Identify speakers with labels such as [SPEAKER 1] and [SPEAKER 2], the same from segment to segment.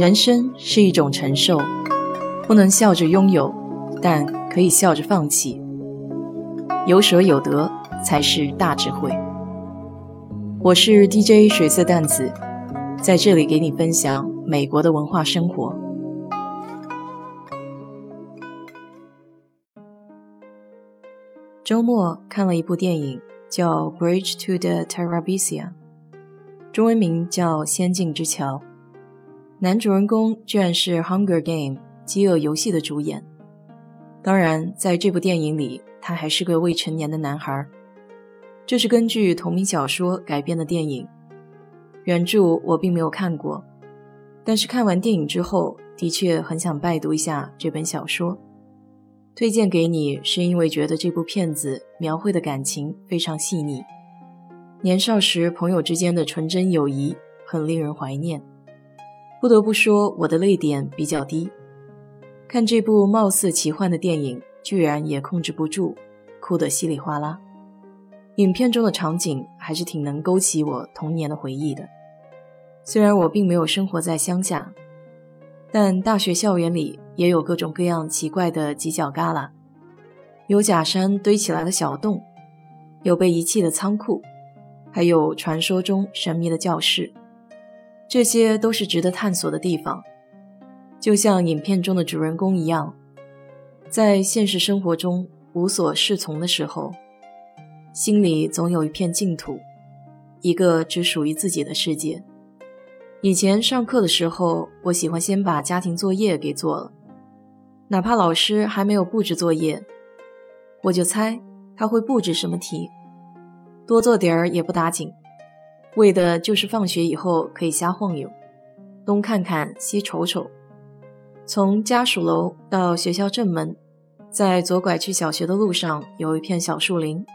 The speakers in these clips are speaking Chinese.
[SPEAKER 1] 人生是一种承受，不能笑着拥有，但可以笑着放弃。有舍有得才是大智慧。我是 DJ 水色淡子，在这里给你分享美国的文化生活。周末看了一部电影，叫《Bridge to the Terabithia》，中文名叫《仙境之桥》。男主人公居然是《Hunger Game》饥饿游戏的主演。当然，在这部电影里，他还是个未成年的男孩。这是根据同名小说改编的电影，原著我并没有看过，但是看完电影之后，的确很想拜读一下这本小说。推荐给你，是因为觉得这部片子描绘的感情非常细腻，年少时朋友之间的纯真友谊很令人怀念。不得不说，我的泪点比较低。看这部貌似奇幻的电影，居然也控制不住，哭得稀里哗啦。影片中的场景还是挺能勾起我童年的回忆的。虽然我并没有生活在乡下，但大学校园里也有各种各样奇怪的犄角旮旯，有假山堆起来的小洞，有被遗弃的仓库，还有传说中神秘的教室。这些都是值得探索的地方，就像影片中的主人公一样，在现实生活中无所适从的时候，心里总有一片净土，一个只属于自己的世界。以前上课的时候，我喜欢先把家庭作业给做了，哪怕老师还没有布置作业，我就猜他会布置什么题，多做点儿也不打紧。为的就是放学以后可以瞎晃悠，东看看西瞅瞅。从家属楼到学校正门，在左拐去小学的路上有一片小树林，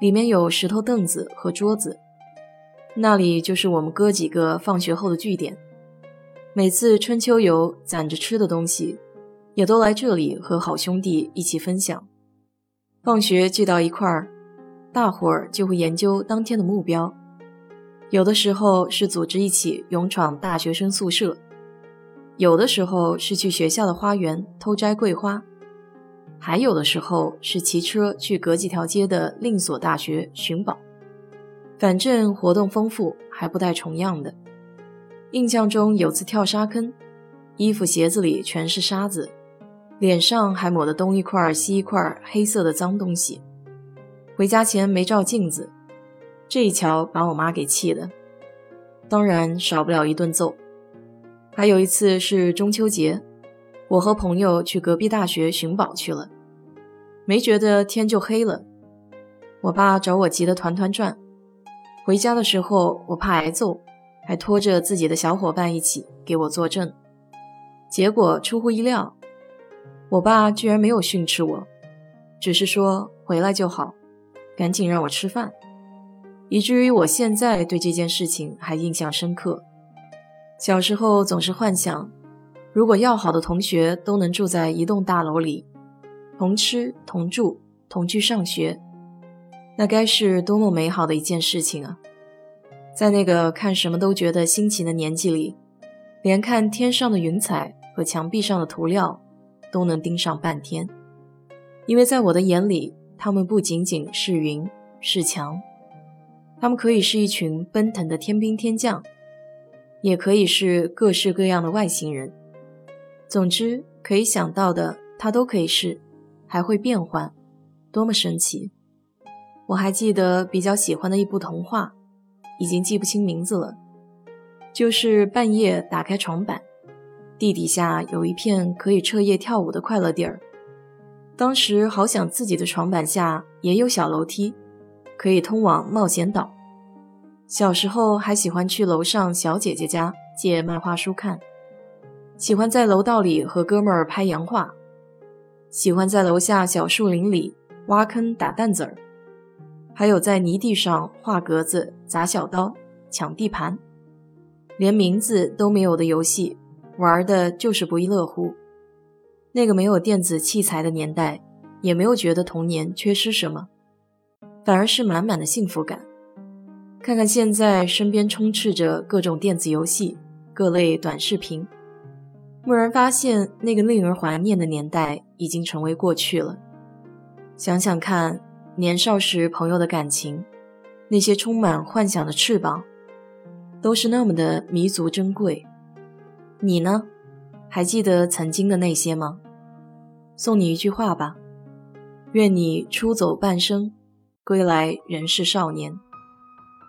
[SPEAKER 1] 里面有石头凳子和桌子，那里就是我们哥几个放学后的据点。每次春秋游攒着吃的东西，也都来这里和好兄弟一起分享。放学聚到一块儿，大伙儿就会研究当天的目标。有的时候是组织一起勇闯大学生宿舍，有的时候是去学校的花园偷摘桂花，还有的时候是骑车去隔几条街的另一所大学寻宝。反正活动丰富，还不带重样的。印象中有次跳沙坑，衣服鞋子里全是沙子，脸上还抹得东一块西一块黑色的脏东西。回家前没照镜子。这一瞧，把我妈给气的，当然少不了一顿揍。还有一次是中秋节，我和朋友去隔壁大学寻宝去了，没觉得天就黑了，我爸找我急得团团转。回家的时候，我怕挨揍，还拖着自己的小伙伴一起给我作证。结果出乎意料，我爸居然没有训斥我，只是说回来就好，赶紧让我吃饭。以至于我现在对这件事情还印象深刻。小时候总是幻想，如果要好的同学都能住在一栋大楼里，同吃同住同去上学，那该是多么美好的一件事情啊！在那个看什么都觉得新奇的年纪里，连看天上的云彩和墙壁上的涂料都能盯上半天，因为在我的眼里，它们不仅仅是云，是墙。他们可以是一群奔腾的天兵天将，也可以是各式各样的外星人。总之，可以想到的，它都可以是，还会变换，多么神奇！我还记得比较喜欢的一部童话，已经记不清名字了，就是半夜打开床板，地底下有一片可以彻夜跳舞的快乐地儿。当时好想自己的床板下也有小楼梯。可以通往冒险岛。小时候还喜欢去楼上小姐姐家借漫画书看，喜欢在楼道里和哥们儿拍洋画，喜欢在楼下小树林里挖坑打弹子儿，还有在泥地上画格子、砸小刀、抢地盘，连名字都没有的游戏，玩的就是不亦乐乎。那个没有电子器材的年代，也没有觉得童年缺失什么。反而是满满的幸福感。看看现在身边充斥着各种电子游戏，各类短视频，蓦然发现那个令人怀念的年代已经成为过去了。想想看，年少时朋友的感情，那些充满幻想的翅膀，都是那么的弥足珍贵。你呢？还记得曾经的那些吗？送你一句话吧：愿你出走半生，归来仍是少年。